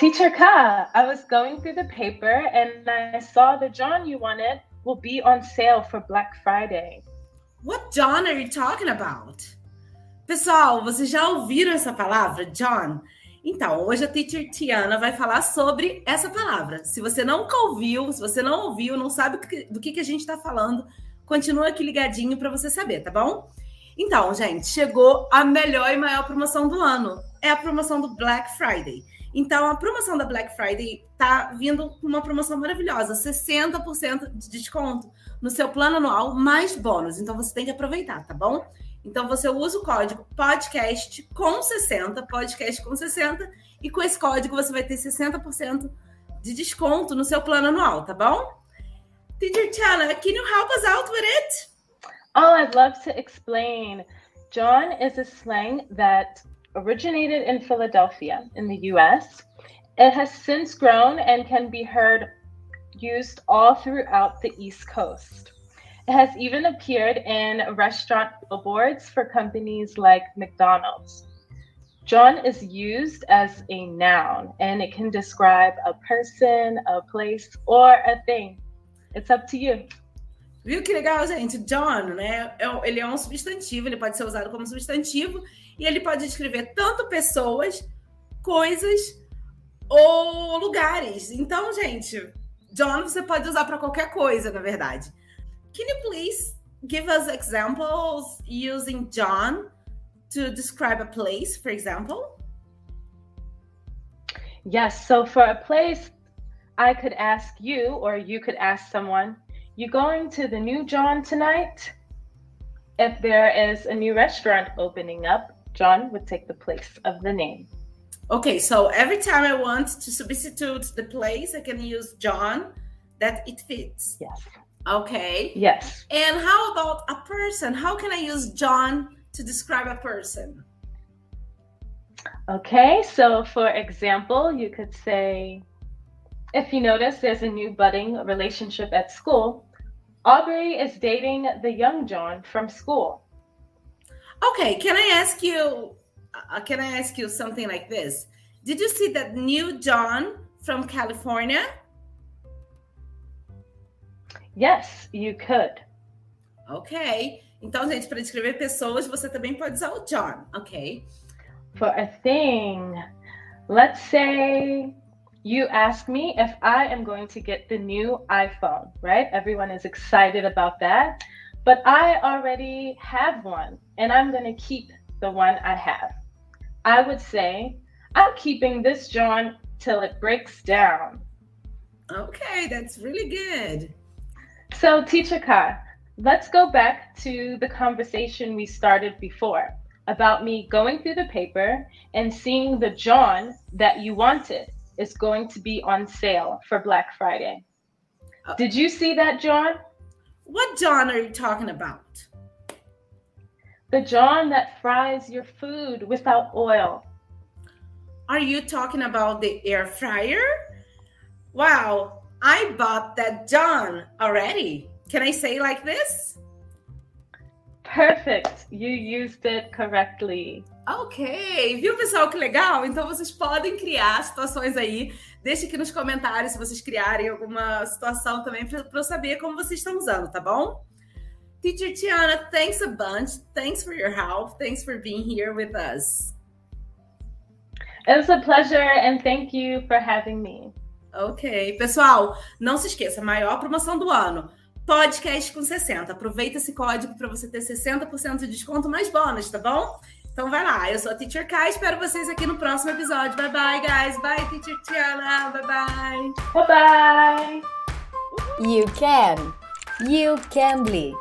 Teacher Ka, I was going through the paper and I saw the John you wanted will be on sale for Black Friday. What John are you talking about? Pessoal, vocês já ouviram essa palavra, John? Então, hoje a Teacher Tiana vai falar sobre essa palavra. Se você nunca ouviu, se você não ouviu, não sabe do que, que a gente está falando, continua aqui ligadinho para você saber, tá bom? Então, gente, chegou a melhor e maior promoção do ano. É a promoção do Black Friday. Então, a promoção da Black Friday tá vindo com uma promoção maravilhosa, 60% de desconto no seu plano anual mais bônus. Então, você tem que aproveitar, tá bom? Então, você usa o código podcast com 60, podcast com 60, e com esse código você vai ter 60% de desconto no seu plano anual, tá bom? Teacher Tiana, can you help us out with it? Oh, I'd love to explain. John is a slang that originated in Philadelphia in the US. It has since grown and can be heard used all throughout the East Coast. It has even appeared in restaurant billboards for companies like McDonald's. Jawn is used as a noun and it can describe a person, a place, or a thing. It's up to you. Viu que legal, gente? John, né? Ele é um substantivo, ele pode ser usado como substantivo e ele pode descrever tanto pessoas, coisas ou lugares. Então, gente, John você pode usar para qualquer coisa, na verdade. Can you please give us examples using John to describe a place, for example? Yes, so for a place, I could ask you, or you could ask someone, You going to the new jawn tonight? If there is a new restaurant opening up, jawn would take the place of the name. Okay, so every time I want to substitute the place, I can use jawn that it fits. Yes. Okay. Yes. And how about a person? How can I use jawn to describe a person? Okay, so for example, you could say, if you notice there's a new budding relationship at school, Aubrey is dating the young jawn from school. Okay, can I ask you? Uh, can I ask you something like this? Did you see that new jawn from California? Yes, you could. Ok. Então, gente, para descrever pessoas, você também pode usar o jawn. Ok. For a thing, let's say you ask me if I am going to get the new iPhone, right? Everyone is excited about that. But I already have one and I'm going to keep the one I have. I would say, I'm keeping this jawn till it breaks down. Okay, that's really good. So, Teacher Ka, let's go back to the conversation we started before about me going through the paper and seeing the jawn that you wanted is going to be on sale for Black Friday. Uh, Did you see that, jawn? What jawn are you talking about? The jawn that fries your food without oil. Are you talking about the air fryer? Wow, I bought that jawn already. Can I say like this? Perfect. You used it correctly. Ok, viu pessoal que legal? Então vocês podem criar situações aí. Deixe aqui nos comentários se vocês criarem alguma situação também para eu saber como vocês estão usando, tá bom? Teacher Tiana, thanks a bunch. Thanks for your help. Thanks for being here with us. It was a pleasure and thank you for having me. Ok, pessoal, não se esqueça, maior promoção do ano podcast com 60. Aproveita esse código para você ter 60% de desconto mais bônus, tá bom? Então vai lá. Eu sou a Teacher Kai, espero vocês aqui no próximo episódio. Bye bye, guys. Bye, Teacher Tiana. Bye bye. Bye bye. You can. You can be.